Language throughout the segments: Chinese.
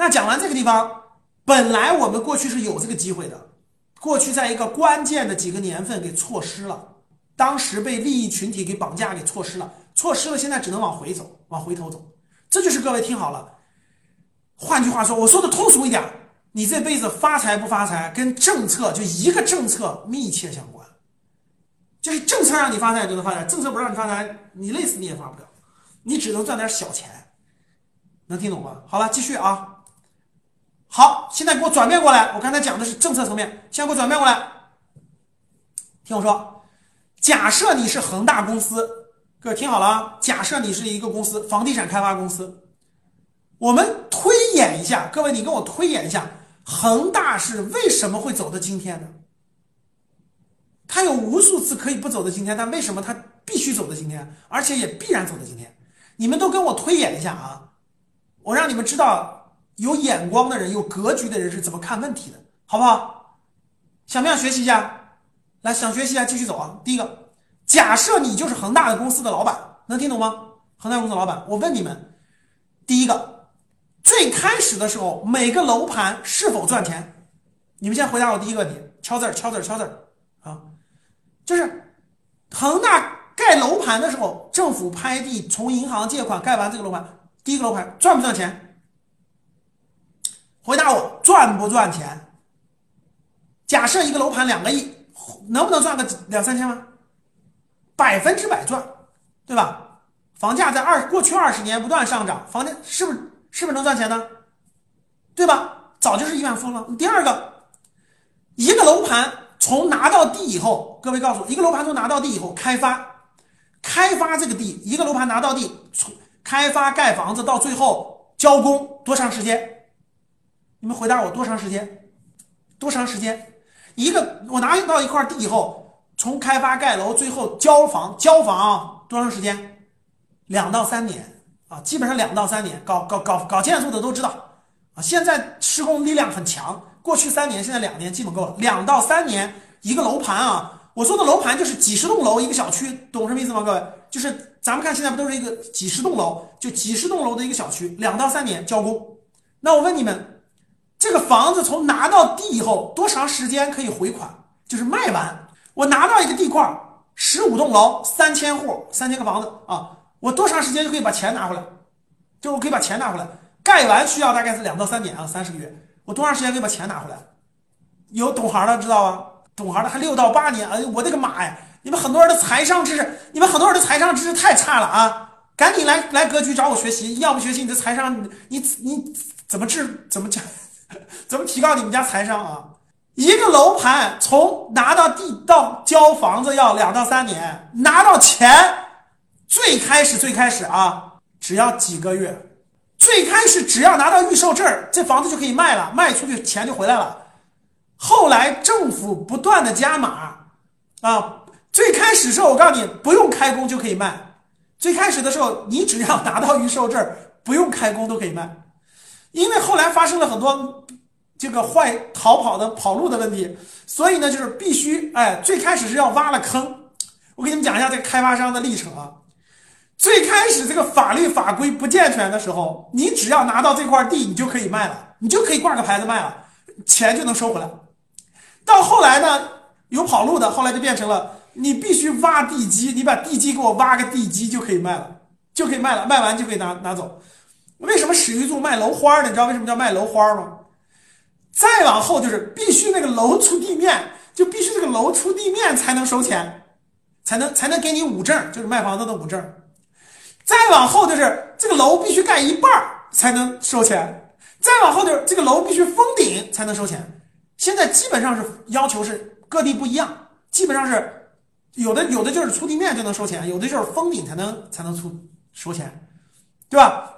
那讲完这个地方，本来我们过去是有这个机会的，过去在一个关键的几个年份给错失了，当时被利益群体给绑架给错失了，错失了，现在只能往回走，往回头走。这就是各位听好了。换句话说，我说的通俗一点，你这辈子发财不发财，跟政策就一个政策密切相关。就是政策让你发财就能发财，政策不让你发财，你累死你也发不了，你只能赚点小钱。能听懂吗？好了，继续啊。好，现在给我转变过来，我刚才讲的是政策层面，现在给我转变过来，听我说。假设你是恒大公司，各位听好了啊。假设你是一个公司，房地产开发公司。我们推演一下，各位，你跟我推演一下，恒大是为什么会走到今天呢？他有无数次可以不走的今天，但为什么他必须走到今天，而且也必然走到今天？你们都跟我推演一下啊！我让你们知道有眼光的人、有格局的人是怎么看问题的，好不好？想不想学习一下？来，想学习一下，继续走啊！第一个，假设你就是恒大的公司的老板，能听懂吗？恒大公司老板，我问你们，第一个。最开始的时候，每个楼盘是否赚钱？你们先回答我第一个问题，敲字儿，敲字儿，敲字儿啊！就是恒大盖楼盘的时候，政府拍地，从银行借款盖完这个楼盘，第一个楼盘赚不赚钱？回答我，赚不赚钱？假设一个楼盘两个亿，能不能赚个两三千万？百分之百赚，对吧？房价在二过去二十年不断上涨，房价是不是？是不是能赚钱呢？对吧？早就是亿万富翁了。第二个，一个楼盘从拿到地以后，各位告诉我，一个楼盘从拿到地以后开发，开发这个地，一个楼盘拿到地，从开发盖房子到最后交工多长时间？你们回答我，多长时间？多长时间？一个我拿到一块地以后，从开发盖楼最后交房交房多长时间？两到三年。啊，基本上两到三年，搞搞搞搞建筑的都知道，啊，现在施工力量很强，过去三年，现在两年基本够了。两到三年一个楼盘啊，我说的楼盘就是几十栋楼一个小区，懂什么意思吗？各位，就是咱们看现在不都是一个几十栋楼，就几十栋楼的一个小区，两到三年交工。那我问你们，这个房子从拿到地以后多长时间可以回款？就是卖完，我拿到一个地块，十五栋楼，三千户，三千个房子啊。我多长时间就可以把钱拿回来？就我可以把钱拿回来，盖完需要大概是两到三年啊，三十个月。我多长时间可以把钱拿回来？有懂行的知道吧？懂行的还六到八年。哎呦，我的个妈呀！你们很多人的财商知识，你们很多人的财商知识太差了啊！赶紧来来格局找我学习，要不学习你的财商，你你怎么治？怎么讲？怎么提高你们家财商啊？一个楼盘从拿到地到交房子要两到三年，拿到钱。最开始，最开始啊，只要几个月，最开始只要拿到预售证这房子就可以卖了，卖出去钱就回来了。后来政府不断的加码，啊，最开始时候我告诉你不用开工就可以卖，最开始的时候你只要拿到预售证不用开工都可以卖，因为后来发生了很多这个坏逃跑的跑路的问题，所以呢就是必须哎，最开始是要挖了坑。我给你们讲一下这个开发商的历程啊。最开始这个法律法规不健全的时候，你只要拿到这块地，你就可以卖了，你就可以挂个牌子卖了，钱就能收回来。到后来呢，有跑路的，后来就变成了你必须挖地基，你把地基给我挖个地基就可以卖了，就可以卖了，卖完就可以拿拿走。为什么史玉柱卖楼花呢？你知道为什么叫卖楼花吗？再往后就是必须那个楼出地面，就必须这个楼出地面才能收钱，才能才能给你五证，就是卖房子的五证。再往后就是这个楼必须盖一半才能收钱，再往后就是这个楼必须封顶才能收钱。现在基本上是要求是各地不一样，基本上是有的有的就是出地面就能收钱，有的就是封顶才能才能出收钱，对吧？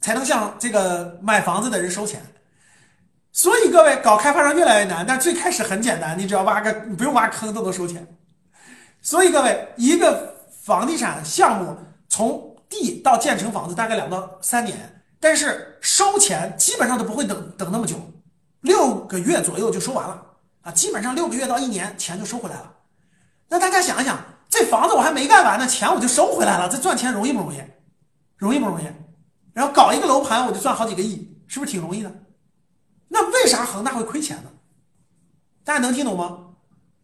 才能向这个买房子的人收钱。所以各位搞开发商越来越难，但最开始很简单，你只要挖个你不用挖坑都能收钱。所以各位一个房地产项目从地到建成房子大概两到三年，但是收钱基本上都不会等等那么久，六个月左右就收完了啊，基本上六个月到一年钱就收回来了。那大家想一想，这房子我还没盖完呢，钱我就收回来了，这赚钱容易不容易？容易不容易？然后搞一个楼盘我就赚好几个亿，是不是挺容易的？那为啥恒大会亏钱呢？大家能听懂吗？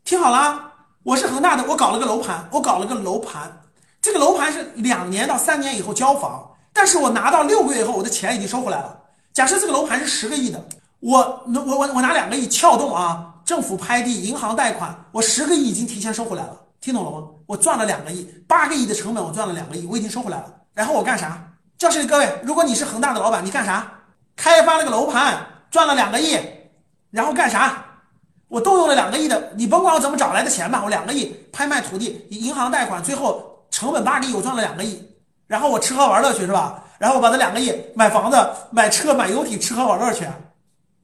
听好了，我是恒大的，我搞了个楼盘，我搞了个楼盘，这个楼盘是两年到三年以后交房，但是我拿到六个月以后，我的钱已经收回来了。假设这个楼盘是十个亿的，我我我我拿两个亿撬动啊，政府拍地、银行贷款，我十个亿已经提前收回来了，听懂了吗？我赚了两个亿，八个亿的成本我赚了两个亿，我已经收回来了。然后我干啥？教室里各位，如果你是恒大的老板，你干啥？开发了个楼盘，赚了两个亿，然后干啥？我动用了两个亿的，你甭管我怎么找来的钱吧，我两个亿拍卖土地、银行贷款，最后成本八个亿，我赚了两个亿，然后我吃喝玩乐去是吧？然后我把这两个亿买房子、买车、买游艇，吃喝玩乐去，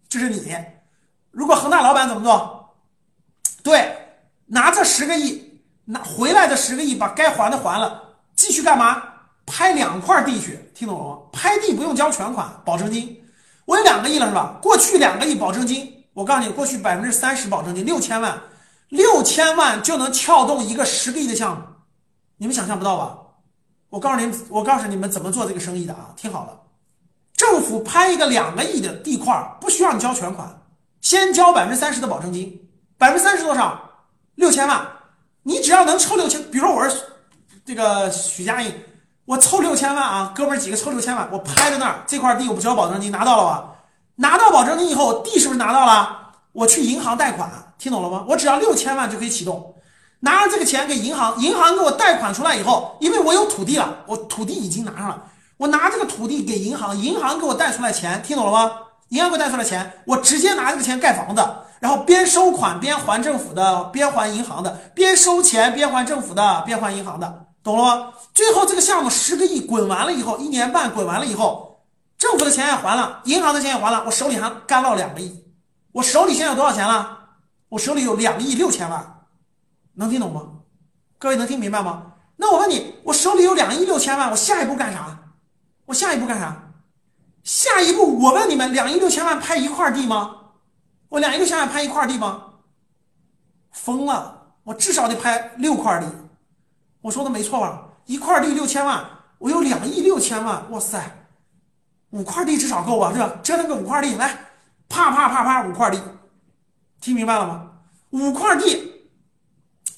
这是你。如果恒大老板怎么做？对，拿这十个亿，拿回来的十个亿，把该还的还了，继续干嘛？拍两块地去，听懂了吗？拍地不用交全款，保证金。我有两个亿了是吧？过去两个亿保证金。我告诉你，过去百分之三十保证金六千万，六千万就能撬动一个十个亿的项目，你们想象不到吧？我告诉你，我告诉你们怎么做这个生意的啊！听好了，政府拍一个两个亿的地块，不需要你交全款，先交百分之三十的保证金，百分之三十多少？六千万，你只要能抽六千，比如说我是这个许家印，我凑六千万啊，哥们儿几个凑六千万，我拍在那儿，这块地我不交保证金，拿到了吧？拿到保证金以后，地是不是拿到了？我去银行贷款，听懂了吗？我只要六千万就可以启动，拿着这个钱给银行，银行给我贷款出来以后，因为我有土地了，我土地已经拿上了，我拿这个土地给银行，银行给我贷出来钱，听懂了吗？银行给我贷出来钱，我直接拿这个钱盖房子，然后边收款边还政府的，边还银行的，边收钱边还政府的，边还银行的，懂了吗？最后这个项目十个亿滚完了以后，一年半滚完了以后。政府的钱也还了，银行的钱也还了，我手里还干到两个亿。我手里现在有多少钱了？我手里有两亿六千万，能听懂吗？各位能听明白吗？那我问你，我手里有两亿六千万，我下一步干啥？我下一步干啥？下一步我问你们，两亿六千万拍一块地吗？我两亿六千万拍一块地吗？疯了！我至少得拍六块地。我说的没错吧？一块地六千万，我有两亿六千万，哇塞！五块地至少够吧，对吧？折腾个五块地，来，啪啪啪啪，五块地，听明白了吗？五块地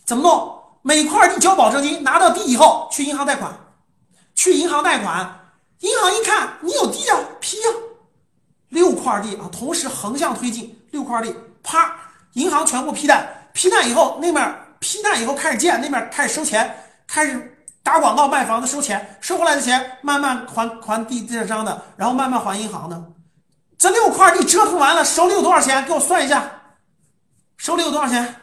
怎么弄？每块地交保证金，拿到地以后去银行贷款，去银行贷款，银行一看你有地啊，批啊，六块地啊，同时横向推进，六块地，啪，银行全部批贷，批贷以后那面批贷以后开始建，那面开始收钱，开始。打广告卖房子收钱，收回来的钱慢慢还还地建商的，然后慢慢还银行的。这六块地折腾完了，手里有多少钱？给我算一下，手里有多少钱？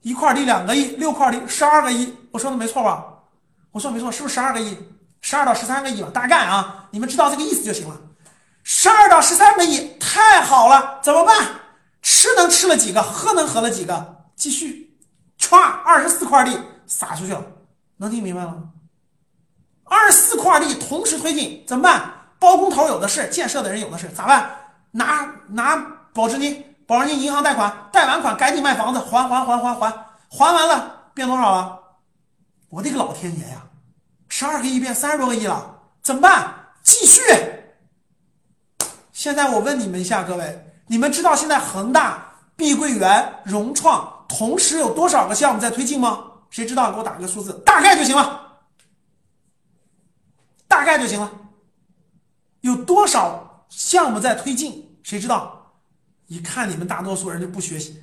一块地两个亿，六块地十二个亿，我说的没错吧？我说没错，是不是十二个亿？十二到十三个亿吧，大概啊，你们知道这个意思就行了。十二到十三个亿，太好了，怎么办？吃能吃了几个？喝能喝了几个？继续，歘，二十四块地。撒出去了，能听明白吗？二十四块地同时推进怎么办？包工头有的是，建设的人有的是，咋办？拿拿保证金，保证金银行贷款，贷完款赶紧卖房子，还还还还还，还完了变多少啊？我的个老天爷呀！十二个亿变三十多个亿了，怎么办？继续。现在我问你们一下，各位，你们知道现在恒大、碧桂园、融创同时有多少个项目在推进吗？谁知道？给我打个数字，大概就行了，大概就行了。有多少项目在推进？谁知道？一看你们大多数人就不学习。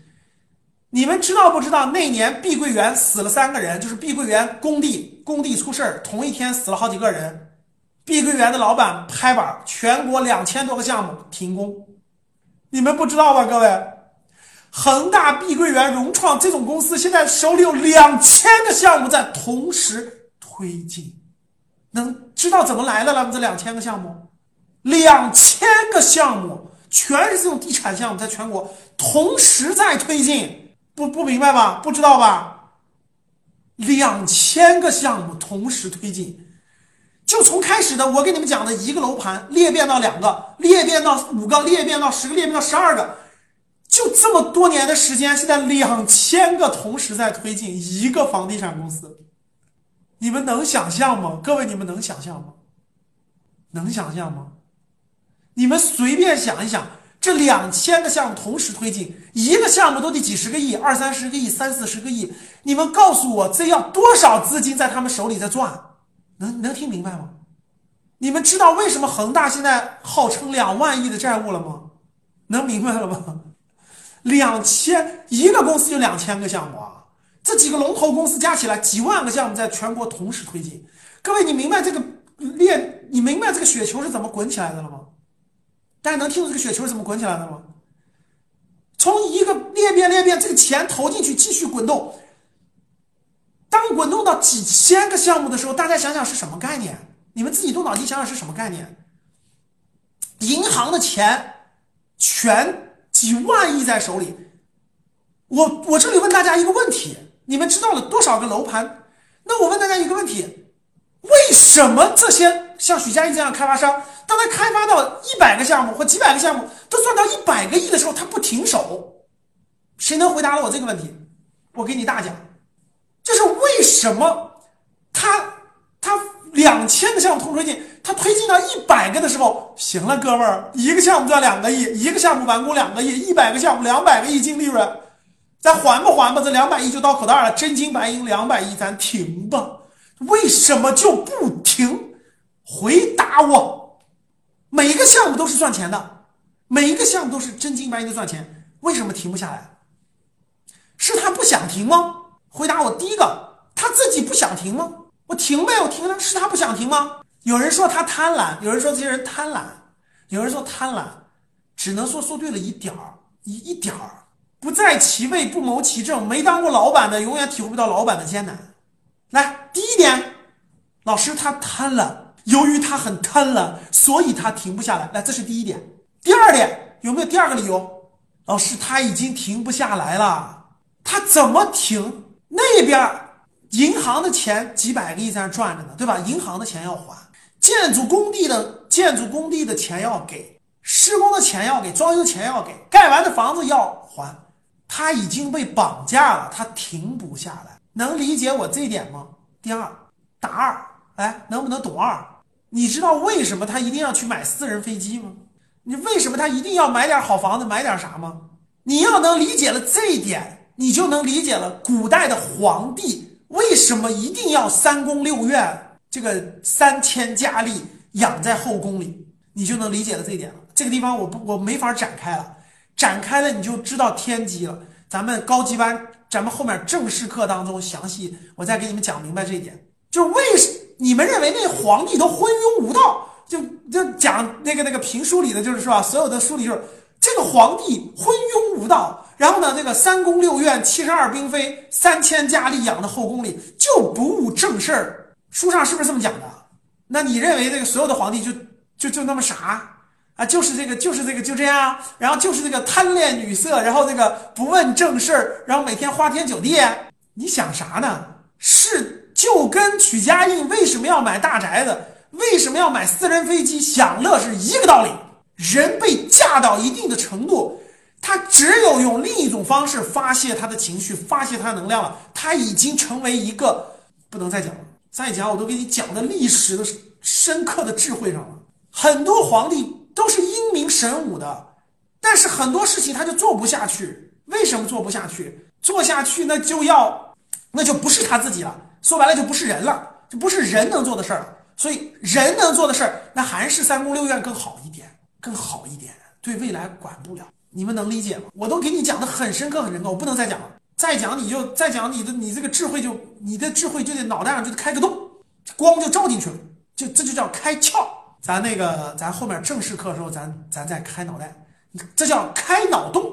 你们知道不知道？那年碧桂园死了三个人，就是碧桂园工地工地出事儿，同一天死了好几个人。碧桂园的老板拍板，全国两千多个项目停工。你们不知道吧，各位？恒大、碧桂园、融创这种公司现在手里有两千个项目在同时推进，能知道怎么来的了吗？这两千个项目，两千个项目全是这种地产项目，在全国同时在推进，不不明白吧？不知道吧？两千个项目同时推进，就从开始的我给你们讲的一个楼盘裂变到两个，裂变到五个，裂变到十个，裂变到十二个。就这么多年的时间，现在两千个同时在推进一个房地产公司，你们能想象吗？各位，你们能想象吗？能想象吗？你们随便想一想，这两千个项目同时推进，一个项目都得几十个亿、二三十个亿、三四十个亿，你们告诉我，这要多少资金在他们手里在转？能能听明白吗？你们知道为什么恒大现在号称两万亿的债务了吗？能明白了吗？两千一个公司就两千个项目啊，这几个龙头公司加起来几万个项目在全国同时推进。各位，你明白这个链？你明白这个雪球是怎么滚起来的了吗？大家能听懂这个雪球是怎么滚起来的吗？从一个裂变裂变，这个钱投进去继续滚动。当滚动到几千个项目的时候，大家想想是什么概念？你们自己动脑筋想想是什么概念？银行的钱全几万亿在手里，我我这里问大家一个问题：你们知道了多少个楼盘？那我问大家一个问题：为什么这些像许家印这样的开发商，当他开发到一百个项目或几百个项目都赚到一百个亿的时候，他不停手？谁能回答了我这个问题？我给你大奖。就是为什么他他两千个项目同时推进，他推进到一百个的时候，行了，哥们儿，一个项目赚两个亿，一个项目完工两个亿，一百个项目两百个亿净利润，咱还不还吧？这两百亿就到口袋了，真金白银两百亿，咱停吧？为什么就不停？回答我，每一个项目都是赚钱的，每一个项目都是真金白银的赚钱，为什么停不下来？是他不想停吗？回答我第一个，他自己不想停吗？我停呗，我停了，是他不想停吗？有人说他贪婪，有人说这些人贪婪，有人说贪婪，只能说说对了一点儿，一一点儿，不在其位不谋其政，没当过老板的永远体会不到老板的艰难。来，第一点，老师他贪婪，由于他很贪婪，所以他停不下来。来，这是第一点。第二点，有没有第二个理由？老师他已经停不下来了，他怎么停？那边银行的钱几百个亿在那转着呢，对吧？银行的钱要还，建筑工地的建筑工地的钱要给，施工的钱要给，装修钱要给，盖完的房子要还。他已经被绑架了，他停不下来。能理解我这点吗？第二，打二，哎，能不能懂二？你知道为什么他一定要去买私人飞机吗？你为什么他一定要买点好房子，买点啥吗？你要能理解了这一点。你就能理解了，古代的皇帝为什么一定要三宫六院，这个三千佳丽养在后宫里，你就能理解了这一点了。这个地方我不我没法展开了，展开了你就知道天机了。咱们高级班，咱们后面正式课当中详细，我再给你们讲明白这一点。就是为你们认为那皇帝都昏庸无道，就就讲那个那个评书里的，就是说所有的书里就是这个皇帝昏庸无道。然后呢，那个三宫六院、七十二嫔妃、三千佳丽养的后宫里就不务正事儿，书上是不是这么讲的？那你认为这个所有的皇帝就就就那么傻啊？就是这个，就是这个，就这样，然后就是这个贪恋女色，然后这个不问正事儿，然后每天花天酒地？你想啥呢？是就跟曲家印为什么要买大宅子，为什么要买私人飞机享乐是一个道理。人被架到一定的程度。他只有用另一种方式发泄他的情绪，发泄他的能量了。他已经成为一个不能再讲了，再讲我都给你讲的历史的深刻的智慧上了。很多皇帝都是英明神武的，但是很多事情他就做不下去。为什么做不下去？做下去那就要，那就不是他自己了。说白了就不是人了，就不是人能做的事儿了。所以人能做的事儿，那还是三宫六院更好一点，更好一点。对未来管不了。你们能理解吗？我都给你讲的很深刻很深刻，我不能再讲了。再讲你就再讲你的你这个智慧就你的智慧就得脑袋上就得开个洞，光就照进去了，就这就叫开窍。咱那个咱后面正式课的时候，咱咱再开脑袋，这叫开脑洞，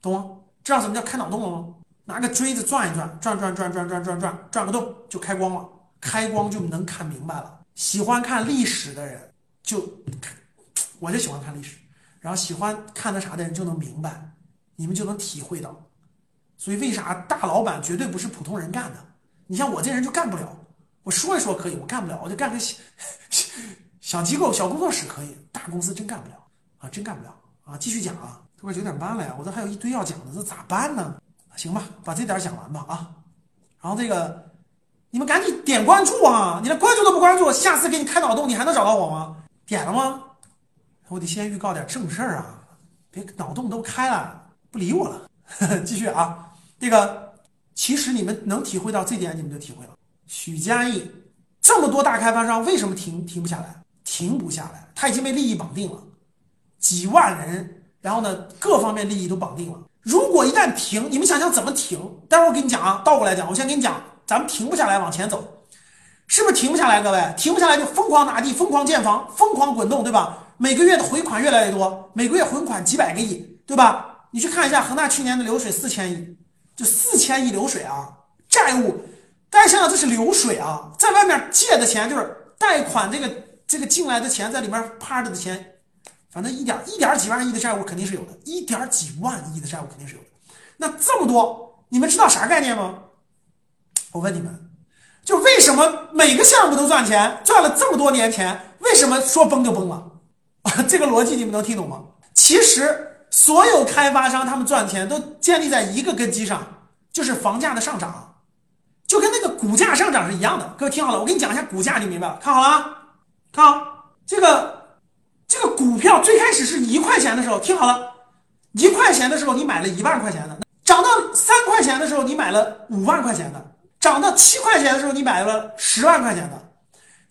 懂吗？知道什么叫开脑洞了吗？拿个锥子转一转，转转转转转转转，转个洞就开光了，开光就能看明白了。喜欢看历史的人就，我就喜欢看历史。然后喜欢看那啥的人就能明白，你们就能体会到，所以为啥大老板绝对不是普通人干的？你像我这人就干不了，我说一说可以，我干不了，我就干个小小机构、小工作室可以，大公司真干不了啊，真干不了啊！继续讲啊，都快九点半了呀，我这还有一堆要讲的，这咋办呢？行吧，把这点讲完吧啊！然后这个你们赶紧点关注啊！你连关注都不关注，下次给你开脑洞，你还能找到我吗？点了吗？我得先预告点正事儿啊，别脑洞都开了不理我了。继续啊，这个其实你们能体会到这点，你们就体会了。许家印这么多大开发商为什么停停不下来？停不下来，他已经被利益绑定了，几万人，然后呢，各方面利益都绑定了。如果一旦停，你们想想怎么停？待会儿我给你讲啊，倒过来讲，我先给你讲，咱们停不下来，往前走，是不是停不下来？各位，停不下来就疯狂拿地，疯狂建房，疯狂滚动，对吧？每个月的回款越来越多，每个月回款几百个亿，对吧？你去看一下恒大去年的流水四千亿，就四千亿流水啊，债务，大家想想这是流水啊，在外面借的钱就是贷款，这个这个进来的钱在里面趴着的钱，反正一点一点几万亿的债务肯定是有的，一点几万亿的债务肯定是有的。那这么多，你们知道啥概念吗？我问你们，就为什么每个项目都赚钱，赚了这么多年钱，为什么说崩就崩了？这个逻辑你们能听懂吗？其实所有开发商他们赚钱都建立在一个根基上，就是房价的上涨，就跟那个股价上涨是一样的。各位听好了，我给你讲一下股价，你明白了？看好了啊，看好这个这个股票最开始是一块钱的时候，听好了，一块钱的时候你买了一万块钱的，涨到三块钱的时候你买了五万块钱的，涨到七块钱的时候你买了十万块钱的，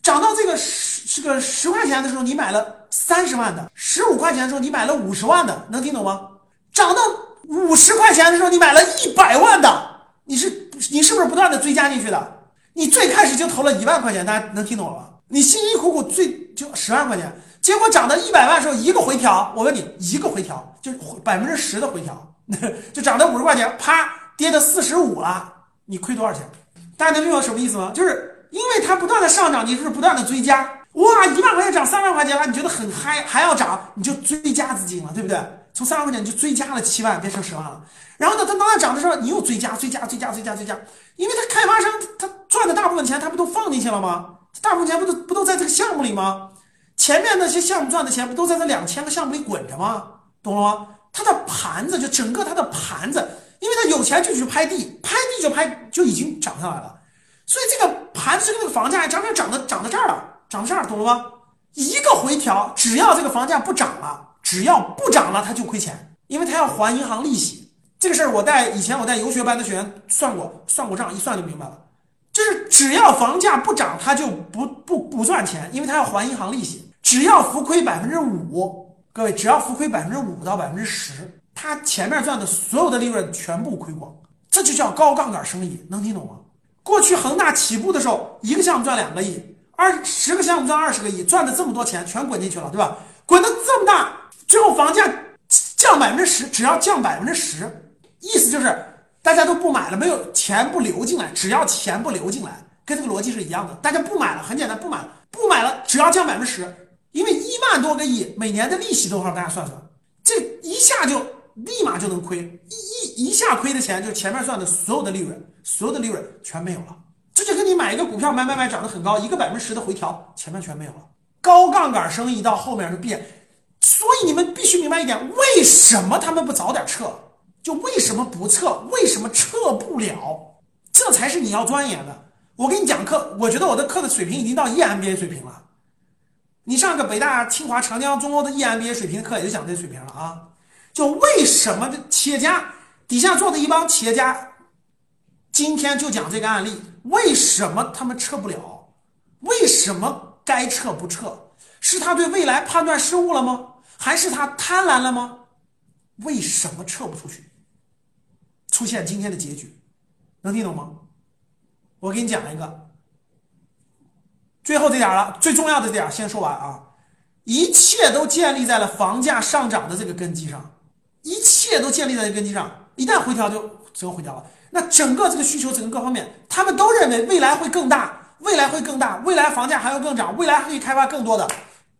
涨到这个十这个十块钱的时候你买了。三十万的，十五块钱的时候你买了五十万的，能听懂吗？涨到五十块钱的时候你买了一百万的，你是你是不是不断的追加进去的？你最开始就投了一万块钱，大家能听懂了吗？你辛辛苦苦最就十万块钱，结果涨到一百万的时候一个回调，我问你一个回调就百分之十的回调，就涨到五十块钱，啪跌到四十五了，你亏多少钱？大家能明白什么意思吗？就是因为它不断的上涨，你是不断的追加。哇，一万块钱涨三万块钱了，你觉得很嗨，还要涨，你就追加资金了，对不对？从三万块钱你就追加了七万，变成十万了。然后呢，它当它涨的时候，你又追加、追加、追加、追加、追加，因为它开发商他赚的大部分钱，他不都放进去了吗？大部分钱不都不都在这个项目里吗？前面那些项目赚的钱不都在这两千个项目里滚着吗？懂了吗？他的盘子就整个他的盘子，因为他有钱就去拍地，拍地就拍就已经涨上来了，所以这个盘子跟那个房价涨涨涨到涨到这儿了。涨这儿，懂了吗？一个回调，只要这个房价不涨了，只要不涨了，他就亏钱，因为他要还银行利息。这个事儿我带以前我带游学班的学员算过，算过账，一算就明白了。就是只要房价不涨，他就不不不赚钱，因为他要还银行利息。只要浮亏百分之五，各位，只要浮亏百分之五到百分之十，他前面赚的所有的利润全部亏光，这就叫高杠杆生意，能听懂吗？过去恒大起步的时候，一个项目赚两个亿。二十个项目赚二十个亿，赚的这么多钱全滚进去了，对吧？滚的这么大，最后房价降百分之十，只要降百分之十，意思就是大家都不买了，没有钱不流进来，只要钱不流进来，跟这个逻辑是一样的。大家不买了，很简单，不买了，不买了，只要降百分之十，因为一万多个亿，每年的利息多少？大家算算，这一下就立马就能亏，一一一下亏的钱，就前面赚的所有的利润，所有的利润全没有了。你买一个股票买买买涨得很高，一个百分之十的回调，前面全没有了。高杠杆生意到后面就变，所以你们必须明白一点：为什么他们不早点撤？就为什么不撤？为什么撤不了？这才是你要钻研的。我给你讲课，我觉得我的课的水平已经到 EMBA 水平了。你上个北大、清华、长江、中欧的 EMBA 水平的课，也就讲这水平了啊。就为什么企业家底下坐的一帮企业家？今天就讲这个案例，为什么他们撤不了？为什么该撤不撤？是他对未来判断失误了吗？还是他贪婪了吗？为什么撤不出去？出现今天的结局，能听懂吗？我给你讲一个，最后这点了，最重要的点先说完啊！一切都建立在了房价上涨的这个根基上，一切都建立在这根基上，一旦回调就只有回调了。那整个这个需求，整个各方面，他们都认为未来会更大，未来会更大，未来房价还要更涨，未来可以开发更多的。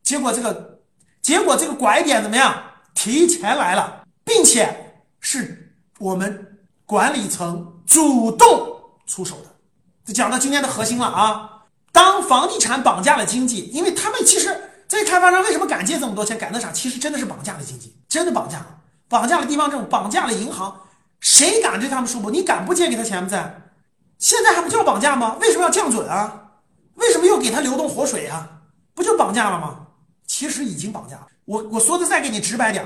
结果这个，结果这个拐点怎么样？提前来了，并且是我们管理层主动出手的。就讲到今天的核心了啊！当房地产绑架了经济，因为他们其实这些开发商为什么敢借这么多钱，敢那啥？其实真的是绑架了经济，真的绑架了，绑架了地方政府，绑架了银行。谁敢对他们说不？你敢不借给他钱吗在？现在还不叫绑架吗？为什么要降准啊？为什么又给他流动活水啊？不就绑架了吗？其实已经绑架了。我我说的再给你直白点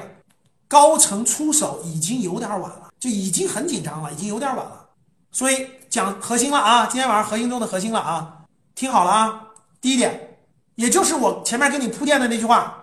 高层出手已经有点晚了，就已经很紧张了，已经有点晚了。所以讲核心了啊，今天晚上核心中的核心了啊，听好了啊。第一点，也就是我前面给你铺垫的那句话。